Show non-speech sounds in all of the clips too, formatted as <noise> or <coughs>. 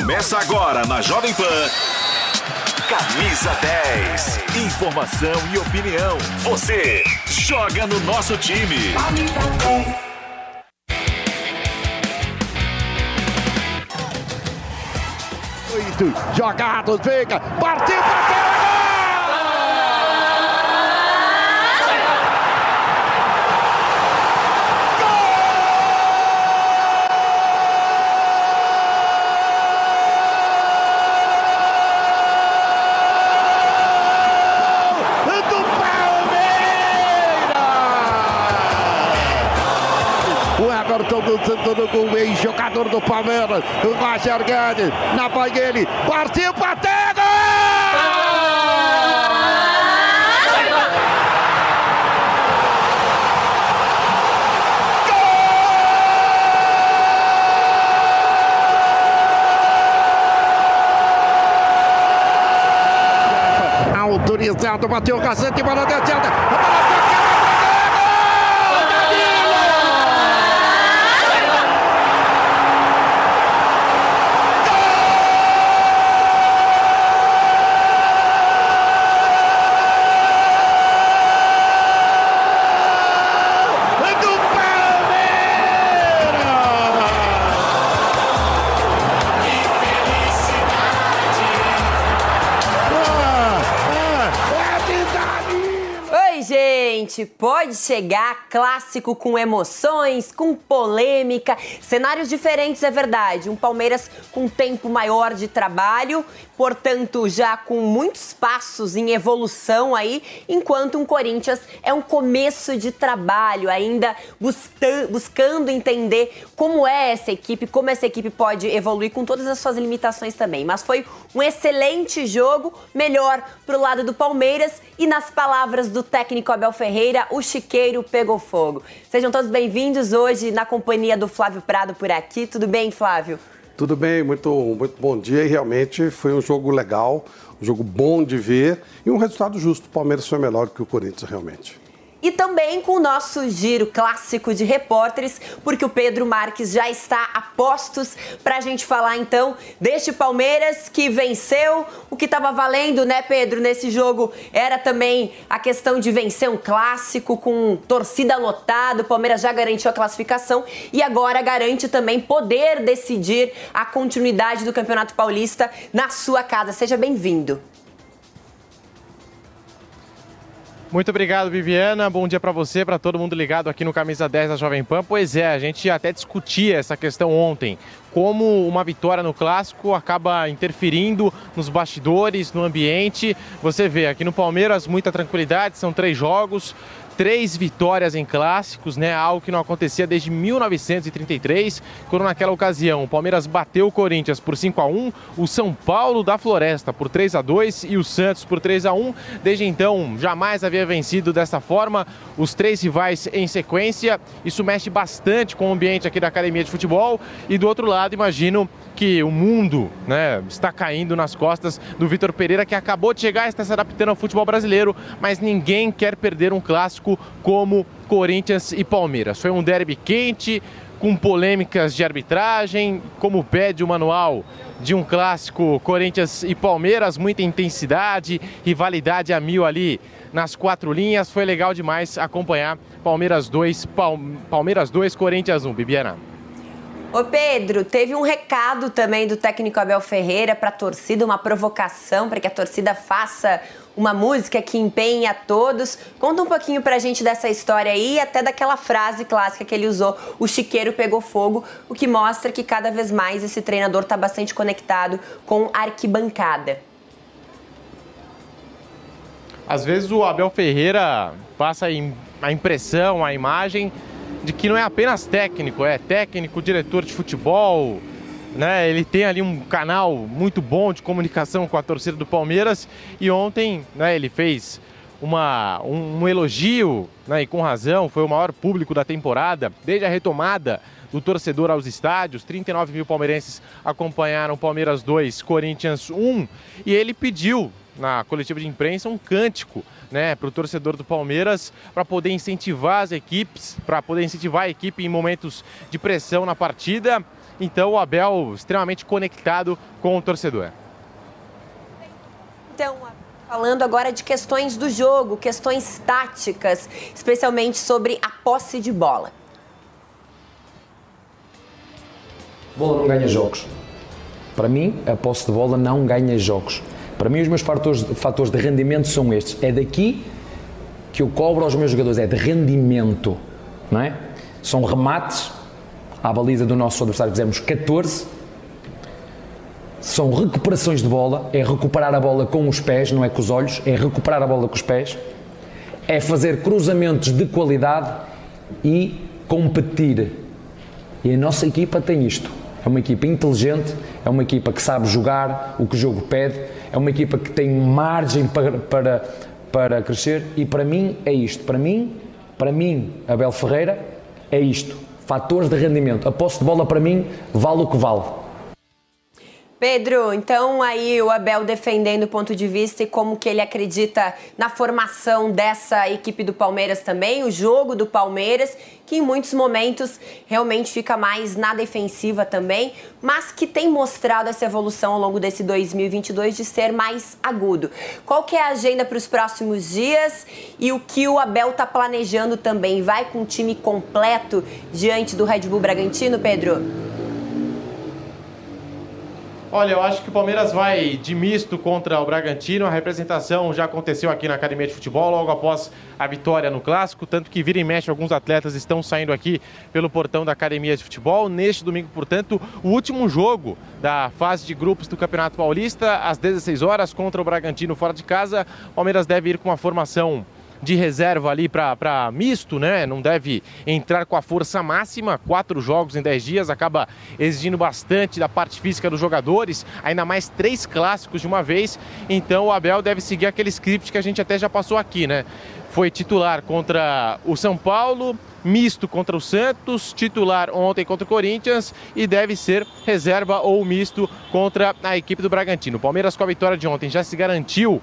Começa agora na Jovem Pan. Camisa 10. Informação e opinião. Você joga no nosso time. Oito, jogado, fica, partiu, bateu! do gol, ex-jogador do Palmeiras, o Roger Guedes, na banheira, partiu para Tego! Autorizado, bateu o cacete, bola descida, bola gente, pode chegar clássico com emoções, com polêmica, cenários diferentes, é verdade. Um Palmeiras com tempo maior de trabalho, portanto, já com muitos passos em evolução aí, enquanto um Corinthians é um começo de trabalho, ainda buscando entender como é essa equipe, como essa equipe pode evoluir com todas as suas limitações também. Mas foi um excelente jogo, melhor para o lado do Palmeiras e nas palavras do técnico Abel Ferreira, o chiqueiro pegou fogo. Sejam todos bem-vindos hoje na companhia do Flávio Prado por aqui. Tudo bem, Flávio? Tudo bem, muito, muito bom dia e realmente foi um jogo legal, um jogo bom de ver e um resultado justo. O Palmeiras foi melhor que o Corinthians realmente e também com o nosso giro clássico de repórteres, porque o Pedro Marques já está a postos para a gente falar então deste Palmeiras que venceu. O que estava valendo, né, Pedro, nesse jogo era também a questão de vencer um clássico com torcida lotada. O Palmeiras já garantiu a classificação e agora garante também poder decidir a continuidade do Campeonato Paulista na sua casa. Seja bem-vindo. Muito obrigado, Viviana. Bom dia para você, para todo mundo ligado aqui no Camisa 10 da Jovem Pan. Pois é, a gente até discutia essa questão ontem. Como uma vitória no clássico acaba interferindo nos bastidores, no ambiente. Você vê aqui no Palmeiras muita tranquilidade, são três jogos, três vitórias em clássicos, né? Algo que não acontecia desde 1933, quando naquela ocasião o Palmeiras bateu o Corinthians por 5 a 1, o São Paulo da Floresta por 3 a 2 e o Santos por 3 a 1. Desde então, jamais havia vencido dessa forma os três rivais em sequência. Isso mexe bastante com o ambiente aqui da academia de futebol e do outro lado, imagino que o mundo né, está caindo nas costas do Vitor Pereira, que acabou de chegar e está se adaptando ao futebol brasileiro, mas ninguém quer perder um clássico como Corinthians e Palmeiras. Foi um derby quente, com polêmicas de arbitragem, como pede o manual de um clássico Corinthians e Palmeiras, muita intensidade, rivalidade a mil ali nas quatro linhas. Foi legal demais acompanhar Palmeiras 2, Palmeiras 2, Corinthians 1. Bibiana. Ô Pedro, teve um recado também do técnico Abel Ferreira para a torcida, uma provocação para que a torcida faça uma música que empenhe a todos. Conta um pouquinho para a gente dessa história aí e até daquela frase clássica que ele usou, o chiqueiro pegou fogo, o que mostra que cada vez mais esse treinador está bastante conectado com arquibancada. Às vezes o Abel Ferreira passa a impressão, a imagem de que não é apenas técnico, é técnico, diretor de futebol, né? Ele tem ali um canal muito bom de comunicação com a torcida do Palmeiras e ontem, né, ele fez uma, um, um elogio, né, e com razão, foi o maior público da temporada, desde a retomada do torcedor aos estádios. 39 mil palmeirenses acompanharam Palmeiras 2, Corinthians 1. E ele pediu na coletiva de imprensa um cântico né, para o torcedor do Palmeiras, para poder incentivar as equipes, para poder incentivar a equipe em momentos de pressão na partida. Então o Abel extremamente conectado com o torcedor. Então, falando agora de questões do jogo, questões táticas, especialmente sobre a posse de bola. bola não ganha jogos. Para mim, a posse de bola não ganha jogos. Para mim, os meus fatores, fatores de rendimento são estes. É daqui que eu cobro aos meus jogadores, é de rendimento. Não é? São remates à baliza do nosso adversário, fizemos 14. São recuperações de bola, é recuperar a bola com os pés, não é com os olhos, é recuperar a bola com os pés. É fazer cruzamentos de qualidade e competir. E a nossa equipa tem isto. É uma equipa inteligente, é uma equipa que sabe jogar o que o jogo pede, é uma equipa que tem margem para, para, para crescer e para mim é isto. Para mim, para mim, Abel Ferreira, é isto. Fatores de rendimento. A posse de bola para mim vale o que vale. Pedro, então aí o Abel defendendo o ponto de vista e como que ele acredita na formação dessa equipe do Palmeiras também, o jogo do Palmeiras, que em muitos momentos realmente fica mais na defensiva também, mas que tem mostrado essa evolução ao longo desse 2022 de ser mais agudo. Qual que é a agenda para os próximos dias e o que o Abel está planejando também? Vai com o time completo diante do Red Bull Bragantino, Pedro? Olha, eu acho que o Palmeiras vai de misto contra o Bragantino. A representação já aconteceu aqui na Academia de Futebol logo após a vitória no Clássico. Tanto que vira e mexe, alguns atletas estão saindo aqui pelo portão da Academia de Futebol. Neste domingo, portanto, o último jogo da fase de grupos do Campeonato Paulista, às 16 horas, contra o Bragantino fora de casa. O Palmeiras deve ir com uma formação de reserva ali para misto, né? Não deve entrar com a força máxima. Quatro jogos em dez dias acaba exigindo bastante da parte física dos jogadores, ainda mais três clássicos de uma vez. Então o Abel deve seguir aquele script que a gente até já passou aqui, né? Foi titular contra o São Paulo, misto contra o Santos, titular ontem contra o Corinthians e deve ser reserva ou misto contra a equipe do Bragantino. O Palmeiras com a vitória de ontem já se garantiu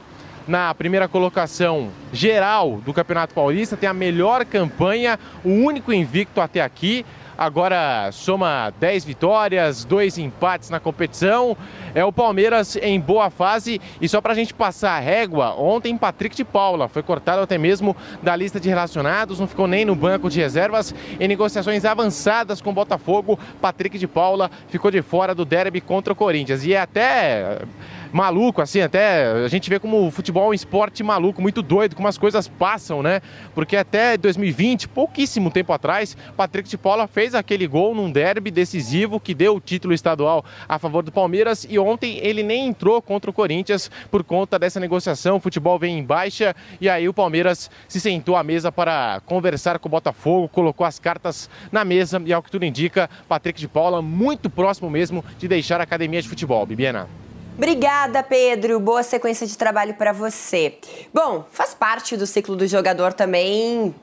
na primeira colocação geral do Campeonato Paulista, tem a melhor campanha, o único invicto até aqui. Agora soma 10 vitórias, dois empates na competição. É o Palmeiras em boa fase. E só para a gente passar a régua, ontem Patrick de Paula foi cortado até mesmo da lista de relacionados, não ficou nem no banco de reservas. Em negociações avançadas com o Botafogo, Patrick de Paula ficou de fora do derby contra o Corinthians. E é até maluco, assim, até a gente vê como o futebol é um esporte maluco, muito doido, como as coisas passam, né? Porque até 2020, pouquíssimo tempo atrás, Patrick de Paula fez aquele gol num derby decisivo que deu o título estadual a favor do Palmeiras e ontem ele nem entrou contra o Corinthians por conta dessa negociação. O futebol vem em baixa e aí o Palmeiras se sentou à mesa para conversar com o Botafogo, colocou as cartas na mesa e ao que tudo indica, Patrick de Paula muito próximo mesmo de deixar a academia de futebol. Bibiana. Obrigada, Pedro. Boa sequência de trabalho para você. Bom, faz parte do ciclo do jogador também.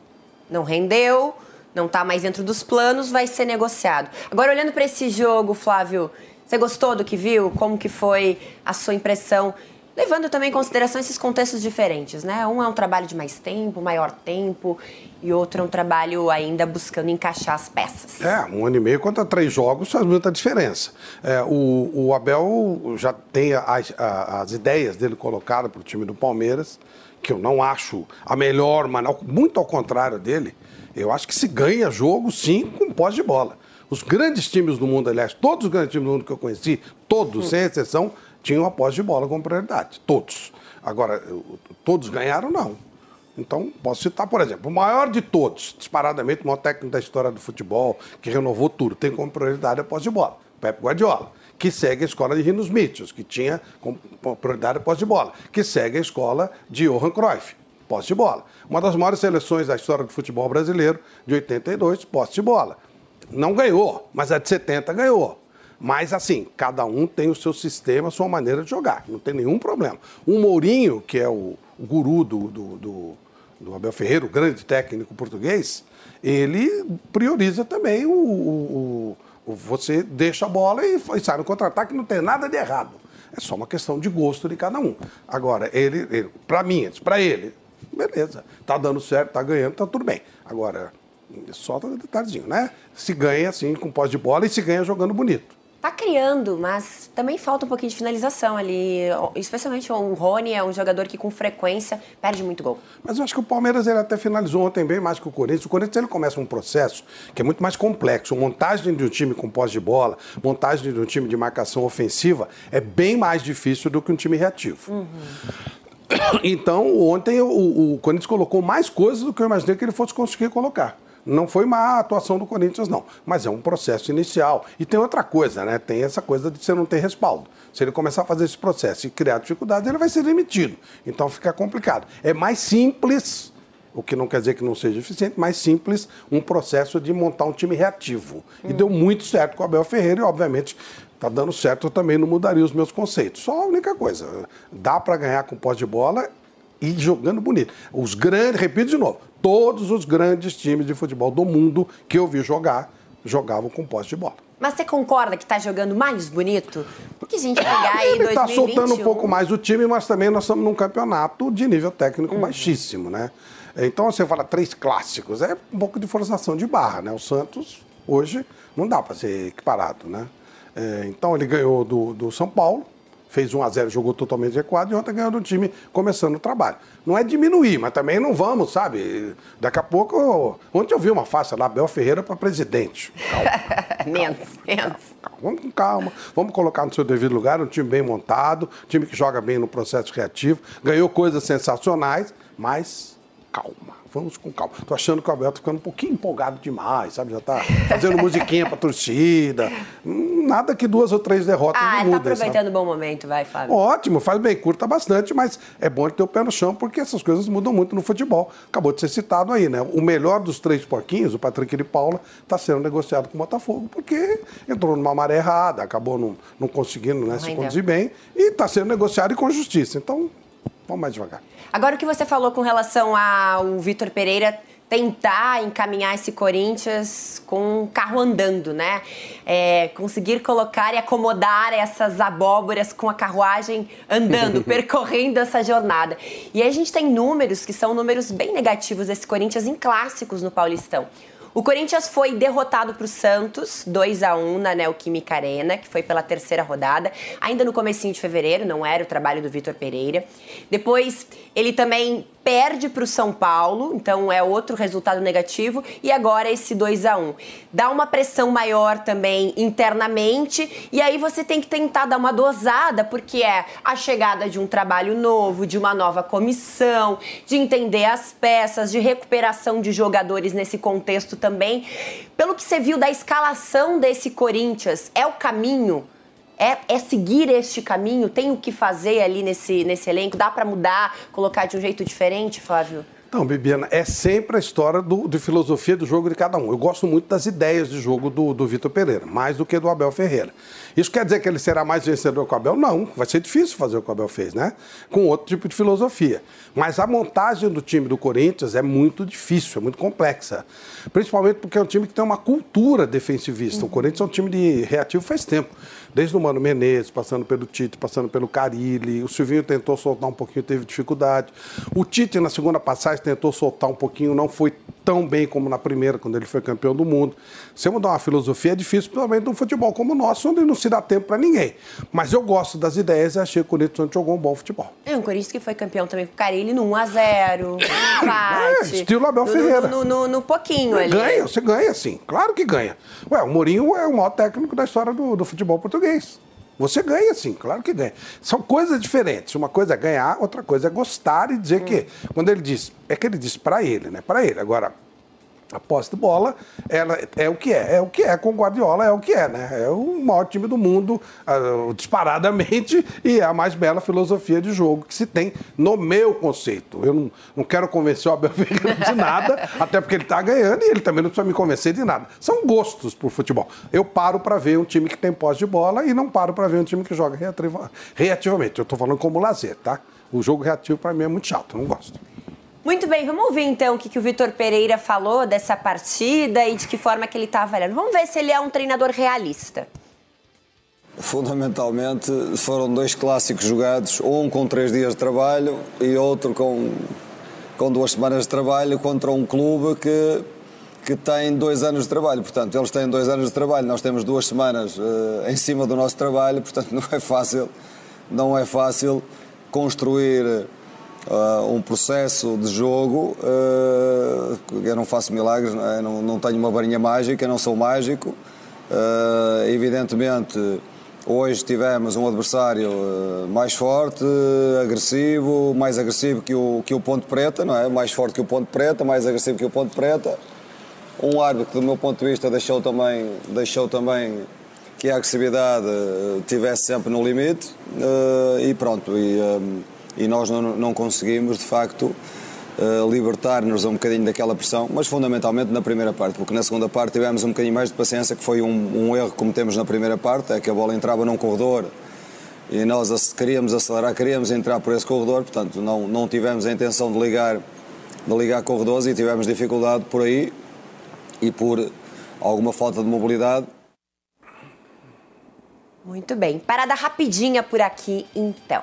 Não rendeu, não está mais dentro dos planos, vai ser negociado. Agora, olhando para esse jogo, Flávio, você gostou do que viu? Como que foi a sua impressão levando também em consideração esses contextos diferentes, né? Um é um trabalho de mais tempo, maior tempo, e outro é um trabalho ainda buscando encaixar as peças. É, um ano e meio contra três jogos faz muita diferença. É, o, o, Abel já tem as, as ideias dele colocadas para o time do Palmeiras, que eu não acho a melhor maneira, muito ao contrário dele. Eu acho que se ganha jogo, sim, com pós de bola. Os grandes times do mundo, aliás, todos os grandes times do mundo que eu conheci, todos, hum. sem exceção, tinham a posse de bola como prioridade, todos. Agora, todos ganharam, não. Então, posso citar, por exemplo, o maior de todos, disparadamente, o maior técnico da história do futebol, que renovou tudo, tem como prioridade a posse de bola, Pep Guardiola, que segue a escola de Rinos Mitchell, que tinha como prioridade a posse de bola, que segue a escola de Johan Cruyff, posse de bola. Uma das maiores seleções da história do futebol brasileiro, de 82, posse de bola. Não ganhou, mas a de 70 ganhou. Mas, assim, cada um tem o seu sistema, a sua maneira de jogar. Não tem nenhum problema. O Mourinho, que é o, guru do, do, do, do, Abel Ferreira, o grande técnico português, ele prioriza também o, o, o você deixa a bola e, sai no contra-ataque, não tem nada de errado. É só uma questão de gosto de cada um. Agora, ele, ele para mim, para ele, beleza, tá dando certo, tá ganhando, tá tudo bem. Agora, Só detalhezinho, né? Se ganha assim com pós de bola e se ganha jogando bonito. Tá criando, mas também falta um pouquinho de finalização ali. Especialmente o Rony é um jogador que com frequência perde muito gol. Mas eu acho que o Palmeiras ele até finalizou ontem bem mais que o Corinthians. O Corinthians ele começa um processo que é muito mais complexo. Montagem de um time com pós de bola, montagem de um time de marcação ofensiva é bem mais difícil do que um time reativo. Uhum. Então, ontem o, o Corinthians colocou mais coisas do que eu imaginei que ele fosse conseguir colocar. Não foi má atuação do Corinthians, não. Mas é um processo inicial. E tem outra coisa, né? Tem essa coisa de você não ter respaldo. Se ele começar a fazer esse processo e criar dificuldades, ele vai ser demitido. Então fica complicado. É mais simples, o que não quer dizer que não seja eficiente, mais simples um processo de montar um time reativo. E deu muito certo com o Abel Ferreira e, obviamente, está dando certo, eu também não mudaria os meus conceitos. Só a única coisa, dá para ganhar com pós de bola e jogando bonito. Os grandes, repito de novo, todos os grandes times de futebol do mundo que eu vi jogar, jogavam com posse de bola. Mas você concorda que está jogando mais bonito? Porque a gente pegar aí Ele está soltando um pouco mais o time, mas também nós estamos num campeonato de nível técnico uhum. baixíssimo, né? Então você fala três clássicos, é um pouco de forçação de barra, né? O Santos hoje não dá para ser equiparado, né? É, então ele ganhou do, do São Paulo, fez 1 a 0 jogou totalmente adequado e ontem ganhou do time começando o trabalho. Não é diminuir, mas também não vamos, sabe? Daqui a pouco. Ontem eu vi uma faixa lá, Bel Ferreira para presidente. <laughs> Menos, menos. Vamos com calma. Vamos colocar no seu devido lugar, um time bem montado, time que joga bem no processo criativo, ganhou coisas sensacionais, mas calma vamos com calma. Tô achando que o Abel tá ficando um pouquinho empolgado demais, sabe? Já tá fazendo musiquinha pra torcida. Nada que duas ou três derrotas ah, não tá mudem. Ah, aproveitando o bom momento, vai, Fábio. Ótimo, faz bem, curta bastante, mas é bom ter o pé no chão, porque essas coisas mudam muito no futebol. Acabou de ser citado aí, né? O melhor dos três porquinhos, o Patrick de Paula, está sendo negociado com o Botafogo, porque entrou numa maré errada, acabou não, não conseguindo né, se conduzir bem, e está sendo negociado com justiça. Então, vamos mais devagar. Agora, o que você falou com relação ao Vitor Pereira tentar encaminhar esse Corinthians com o carro andando, né? É, conseguir colocar e acomodar essas abóboras com a carruagem andando, <laughs> percorrendo essa jornada. E aí a gente tem números que são números bem negativos desse Corinthians em clássicos no Paulistão. O Corinthians foi derrotado para o Santos, 2 a 1 na Neoquímica Arena, que foi pela terceira rodada, ainda no comecinho de fevereiro, não era o trabalho do Vitor Pereira. Depois, ele também perde para o São Paulo, então é outro resultado negativo, e agora esse 2 a 1 Dá uma pressão maior também internamente, e aí você tem que tentar dar uma dosada, porque é a chegada de um trabalho novo, de uma nova comissão, de entender as peças, de recuperação de jogadores nesse contexto também. Pelo que você viu da escalação desse Corinthians, é o caminho é, é, seguir este caminho? Tem o que fazer ali nesse, nesse elenco? Dá para mudar, colocar de um jeito diferente, Flávio? Não, Bibiana, é sempre a história do, de filosofia do jogo de cada um. Eu gosto muito das ideias de jogo do, do Vitor Pereira, mais do que do Abel Ferreira. Isso quer dizer que ele será mais vencedor que o Abel? Não, vai ser difícil fazer o que o Abel fez, né? Com outro tipo de filosofia. Mas a montagem do time do Corinthians é muito difícil, é muito complexa. Principalmente porque é um time que tem uma cultura defensivista. Uhum. O Corinthians é um time de reativo faz tempo. Desde o Mano Menezes, passando pelo Tite, passando pelo Carilli. O Silvinho tentou soltar um pouquinho, teve dificuldade. O Tite, na segunda passagem, tentou soltar um pouquinho, não foi tão bem como na primeira, quando ele foi campeão do mundo. Se mudar uma filosofia é difícil, principalmente num futebol como o nosso, onde não se dá tempo para ninguém. Mas eu gosto das ideias e achei que o Corinthians jogou um bom futebol. É, um Corinthians que foi campeão também com o Carilli no 1x0, <coughs> empate. É, estilo Abel Ferreira. No, no, no, pouquinho ali. Ganha, você ganha sim, claro que ganha. Ué, o Mourinho é o maior técnico da história do, do futebol português. Você ganha sim, claro que ganha. São coisas diferentes. Uma coisa é ganhar, outra coisa é gostar e dizer hum. que. Quando ele diz. É que ele diz para ele, né? Para ele. Agora, a posse de bola ela é o que é. É o que é com Guardiola, é o que é, né? É o maior time do mundo, uh, disparadamente, <laughs> e é a mais bela filosofia de jogo que se tem no meu conceito. Eu não, não quero convencer o Abel <laughs> Ferreira de nada, até porque ele está ganhando e ele também não precisa me convencer de nada. São gostos por futebol. Eu paro para ver um time que tem posse de bola e não paro para ver um time que joga reativamente. Eu estou falando como lazer, tá? O jogo reativo para mim é muito chato, não gosto. Muito bem, vamos ouvir então o que, que o Vitor Pereira falou dessa partida e de que forma que ele está avaliando. Vamos ver se ele é um treinador realista. Fundamentalmente foram dois clássicos jogados, um com três dias de trabalho e outro com, com duas semanas de trabalho contra um clube que, que tem dois anos de trabalho. Portanto, eles têm dois anos de trabalho, nós temos duas semanas uh, em cima do nosso trabalho, portanto, <laughs> não é fácil, não é fácil construir uh, um processo de jogo. Uh, eu não faço milagres, não, é? não, não, tenho uma varinha mágica, não sou mágico. evidentemente, hoje tivemos um adversário mais forte, agressivo, mais agressivo que o, que o Ponte Preta, não é? Mais forte que o Ponte Preta, mais agressivo que o Ponte Preta um árbitro, do meu ponto de vista, deixou também, deixou também que a agressividade estivesse sempre no limite uh, e pronto, e, e nós não, não, conseguimos de facto uh, libertar-nos um bocadinho daquela pressão, mas fundamentalmente na primeira parte, porque na segunda parte tivemos um bocadinho mais de paciência, que foi um, um erro que cometemos na primeira parte, é que a bola entrava num corredor e nós queríamos acelerar, queríamos entrar por esse corredor, portanto não, não tivemos a intenção de ligar, de ligar corredores e tivemos dificuldade por aí e por alguma falta de mobilidade. Muito bem. Parada rapidinha por aqui, então.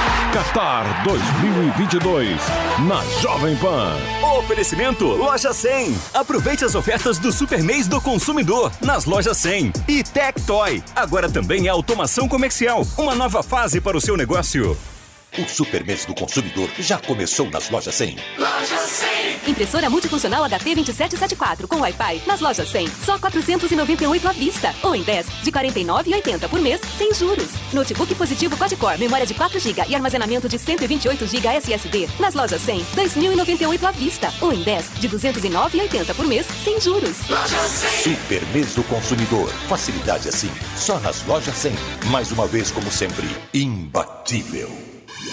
Qatar 2022 na Jovem Pan. Oferecimento Loja 100. Aproveite as ofertas do Super Mês do Consumidor nas lojas 100. E Tectoy. Agora também é automação comercial. Uma nova fase para o seu negócio. O Super Mês do Consumidor já começou nas lojas 100. Loja 100. Impressora multifuncional HP 2774 com Wi-Fi nas lojas 100. Só 498 à vista. Ou em 10 de 49,80 por mês, sem juros. Notebook positivo quad-core, memória de 4 GB e armazenamento de 128 GB SSD. Nas lojas 100, 2.098 à vista. Ou em 10 de 209,80 por mês, sem juros. Loja 100. Super Mês do Consumidor. Facilidade assim, só nas lojas 100. Mais uma vez, como sempre, imbatível.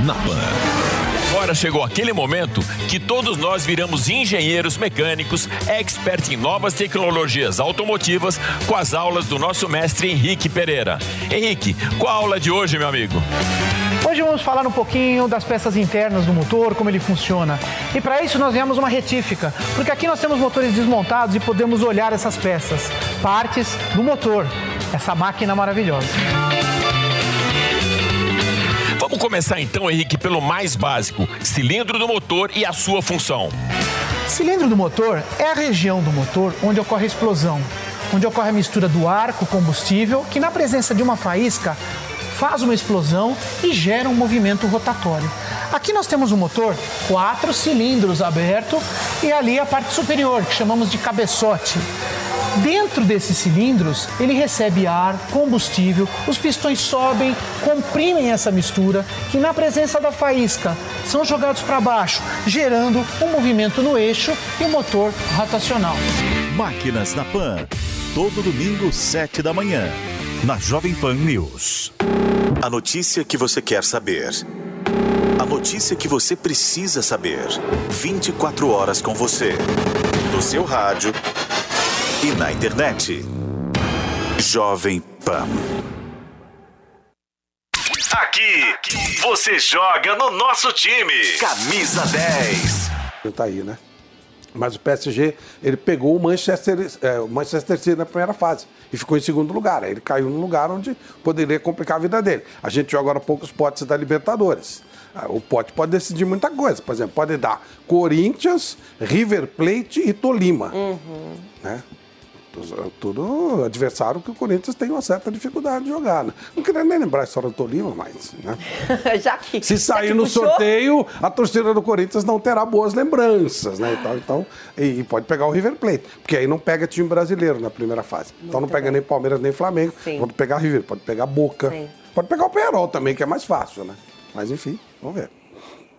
Na Pan. Agora chegou aquele momento que todos nós viramos engenheiros mecânicos, expert em novas tecnologias automotivas, com as aulas do nosso mestre Henrique Pereira. Henrique, qual a aula de hoje, meu amigo? Hoje vamos falar um pouquinho das peças internas do motor, como ele funciona. E para isso nós viemos uma retífica, porque aqui nós temos motores desmontados e podemos olhar essas peças, partes do motor, essa máquina maravilhosa. Vamos começar então, Henrique, pelo mais básico: cilindro do motor e a sua função. Cilindro do motor é a região do motor onde ocorre a explosão, onde ocorre a mistura do ar com combustível, que na presença de uma faísca faz uma explosão e gera um movimento rotatório. Aqui nós temos um motor, quatro cilindros aberto e ali a parte superior, que chamamos de cabeçote. Dentro desses cilindros, ele recebe ar, combustível, os pistões sobem, comprimem essa mistura, que na presença da faísca são jogados para baixo, gerando um movimento no eixo e o motor rotacional. Máquinas na Pan, todo domingo, 7 da manhã, na Jovem Pan News. A notícia que você quer saber. A notícia que você precisa saber. 24 horas com você. No seu rádio e na internet. Jovem Pan. Aqui, você joga no nosso time. Camisa 10. Tá aí, né? Mas o PSG, ele pegou o Manchester, é, o Manchester City na primeira fase e ficou em segundo lugar. Aí ele caiu num lugar onde poderia complicar a vida dele. A gente joga agora poucos potes da Libertadores. Ah, o pote pode decidir muita coisa. Por exemplo, pode dar Corinthians, River Plate e Tolima. Uhum. Né? Tudo adversário que o Corinthians tem uma certa dificuldade de jogar. Né? Não queria nem lembrar a história do Tolima, mas. Né? <laughs> já que, Se sair no puxou... sorteio, a torcida do Corinthians não terá boas lembranças, né? Então, então e, e, pode pegar o River Plate, porque aí não pega time brasileiro na primeira fase. Muito então não pega bem. nem Palmeiras nem Flamengo. Sim. Pode pegar River, pode pegar Boca. Sim. Pode pegar o Penarol também, que é mais fácil, né? Mas enfim, vamos ver.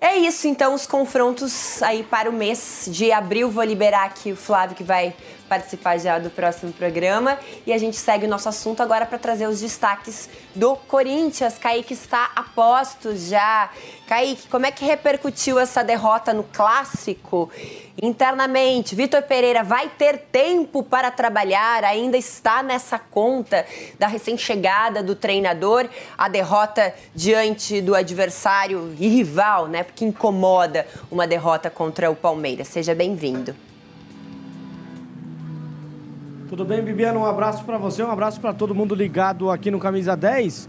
É isso, então, os confrontos aí para o mês de abril. Vou liberar aqui o Flávio, que vai participar já do próximo programa. E a gente segue o nosso assunto agora para trazer os destaques do Corinthians. Kaique está a posto já. Kaique, como é que repercutiu essa derrota no clássico? Internamente, Vitor Pereira vai ter tempo para trabalhar, ainda está nessa conta da recém-chegada do treinador, a derrota diante do adversário e rival, né? Porque incomoda uma derrota contra o Palmeiras. Seja bem-vindo. Tudo bem, Bibiana? Um abraço para você, um abraço para todo mundo ligado aqui no Camisa 10.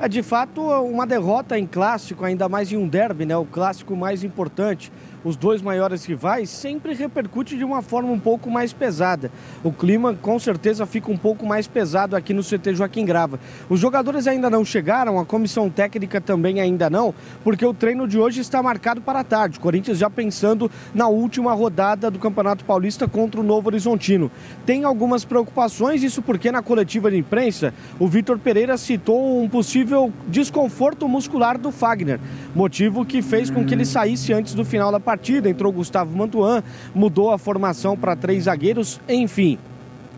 É de fato uma derrota em clássico, ainda mais em um derby, né? O clássico mais importante os dois maiores rivais, sempre repercute de uma forma um pouco mais pesada. O clima com certeza fica um pouco mais pesado aqui no CT Joaquim Grava. Os jogadores ainda não chegaram, a comissão técnica também ainda não, porque o treino de hoje está marcado para a tarde. Corinthians já pensando na última rodada do Campeonato Paulista contra o Novo Horizontino. Tem algumas preocupações, isso porque na coletiva de imprensa o Vitor Pereira citou um possível desconforto muscular do Fagner, motivo que fez com que ele saísse antes do final da partida partida, entrou Gustavo Mantuan, mudou a formação para três zagueiros, enfim.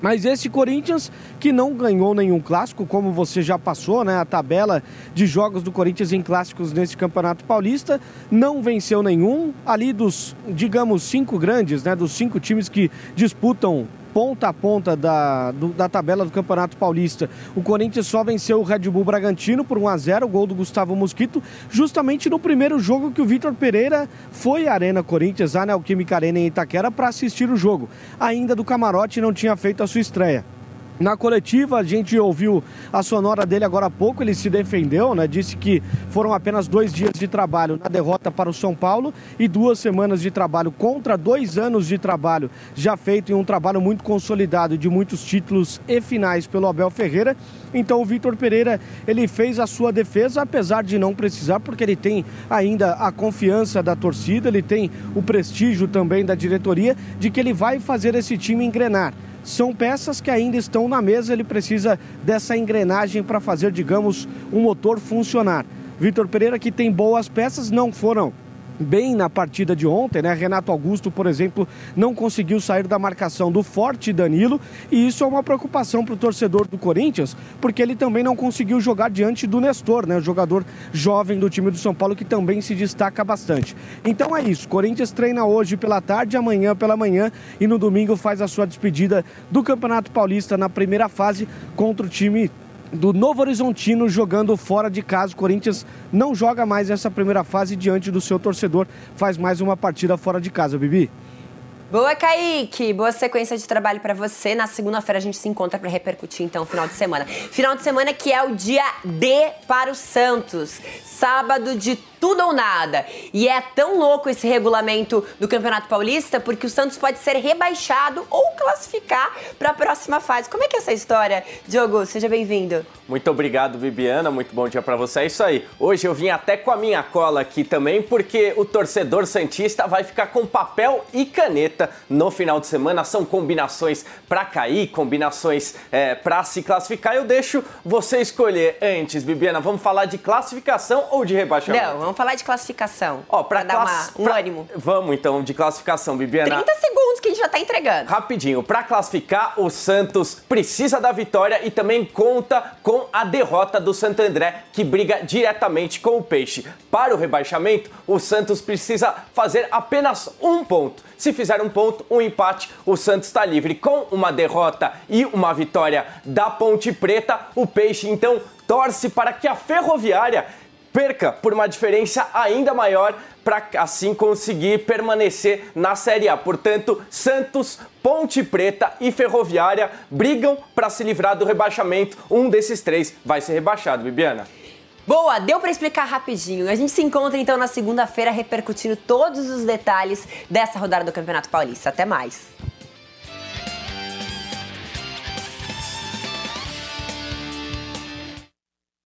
Mas esse Corinthians que não ganhou nenhum clássico, como você já passou, né? A tabela de jogos do Corinthians em clássicos nesse Campeonato Paulista não venceu nenhum. Ali dos, digamos, cinco grandes, né? Dos cinco times que disputam ponta a ponta da, do, da tabela do Campeonato Paulista. O Corinthians só venceu o Red Bull Bragantino por 1 a 0 gol do Gustavo Mosquito, justamente no primeiro jogo que o Vitor Pereira foi à Arena Corinthians, a Neoquímica Arena em Itaquera, para assistir o jogo. Ainda do camarote não tinha feito a sua estreia. Na coletiva, a gente ouviu a sonora dele agora há pouco, ele se defendeu, né? Disse que foram apenas dois dias de trabalho na derrota para o São Paulo e duas semanas de trabalho contra dois anos de trabalho já feito em um trabalho muito consolidado de muitos títulos e finais pelo Abel Ferreira. Então o Vitor Pereira, ele fez a sua defesa, apesar de não precisar, porque ele tem ainda a confiança da torcida, ele tem o prestígio também da diretoria de que ele vai fazer esse time engrenar são peças que ainda estão na mesa, ele precisa dessa engrenagem para fazer, digamos, um motor funcionar. Vitor Pereira que tem boas peças, não foram bem na partida de ontem, né? Renato Augusto, por exemplo, não conseguiu sair da marcação do forte Danilo e isso é uma preocupação para o torcedor do Corinthians, porque ele também não conseguiu jogar diante do Nestor, né? O jogador jovem do time do São Paulo que também se destaca bastante. Então é isso, Corinthians treina hoje pela tarde, amanhã pela manhã e no domingo faz a sua despedida do Campeonato Paulista na primeira fase contra o time do Novo Horizontino jogando fora de casa. O Corinthians não joga mais essa primeira fase diante do seu torcedor, faz mais uma partida fora de casa, Bibi. Boa, Kaique! Boa sequência de trabalho para você. Na segunda-feira a gente se encontra para repercutir, então, o final de semana. Final de semana que é o dia D para o Santos. Sábado de tudo ou nada. E é tão louco esse regulamento do Campeonato Paulista porque o Santos pode ser rebaixado ou classificar para a próxima fase. Como é que é essa história, Diogo? Seja bem-vindo. Muito obrigado, Bibiana. Muito bom dia para você. É isso aí. Hoje eu vim até com a minha cola aqui também porque o torcedor santista vai ficar com papel e caneta no final de semana. São combinações para cair, combinações é, para se classificar. Eu deixo você escolher antes, Bibiana. Vamos falar de classificação ou de rebaixamento? Não, vamos falar de classificação. Ó, pra, dar uma, um pra... ânimo. Vamos então de classificação, Bibiana. 30 segundos que a gente já tá entregando. Rapidinho, para classificar, o Santos precisa da vitória e também conta com a derrota do Santo André, que briga diretamente com o Peixe. Para o rebaixamento, o Santos precisa fazer apenas um ponto. Se fizer um ponto, um empate, o Santos está livre. Com uma derrota e uma vitória da Ponte Preta, o Peixe então torce para que a Ferroviária perca por uma diferença ainda maior para assim conseguir permanecer na Série A. Portanto, Santos, Ponte Preta e Ferroviária brigam para se livrar do rebaixamento. Um desses três vai ser rebaixado, Bibiana. Boa, deu para explicar rapidinho. A gente se encontra então na segunda-feira repercutindo todos os detalhes dessa rodada do Campeonato Paulista. Até mais.